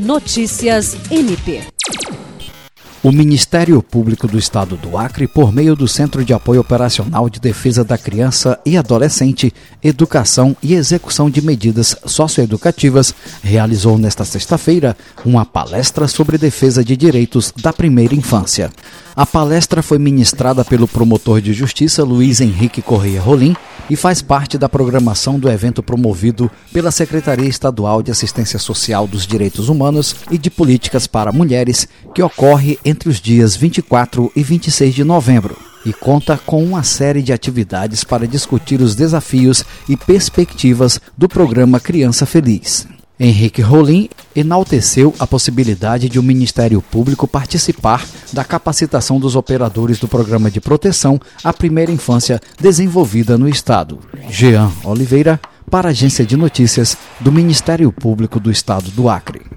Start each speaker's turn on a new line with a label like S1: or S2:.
S1: Notícias MP.
S2: O Ministério Público do Estado do Acre, por meio do Centro de Apoio Operacional de Defesa da Criança e Adolescente, Educação e Execução de Medidas Socioeducativas, realizou nesta sexta-feira uma palestra sobre defesa de direitos da primeira infância. A palestra foi ministrada pelo promotor de justiça Luiz Henrique Correia Rolim e faz parte da programação do evento promovido pela Secretaria Estadual de Assistência Social dos Direitos Humanos e de Políticas para Mulheres, que ocorre entre os dias 24 e 26 de novembro e conta com uma série de atividades para discutir os desafios e perspectivas do programa Criança Feliz. Henrique Rolim enalteceu a possibilidade de o Ministério Público participar da capacitação dos operadores do Programa de Proteção à Primeira Infância desenvolvida no Estado. Jean Oliveira, para a Agência de Notícias do Ministério Público do Estado do Acre.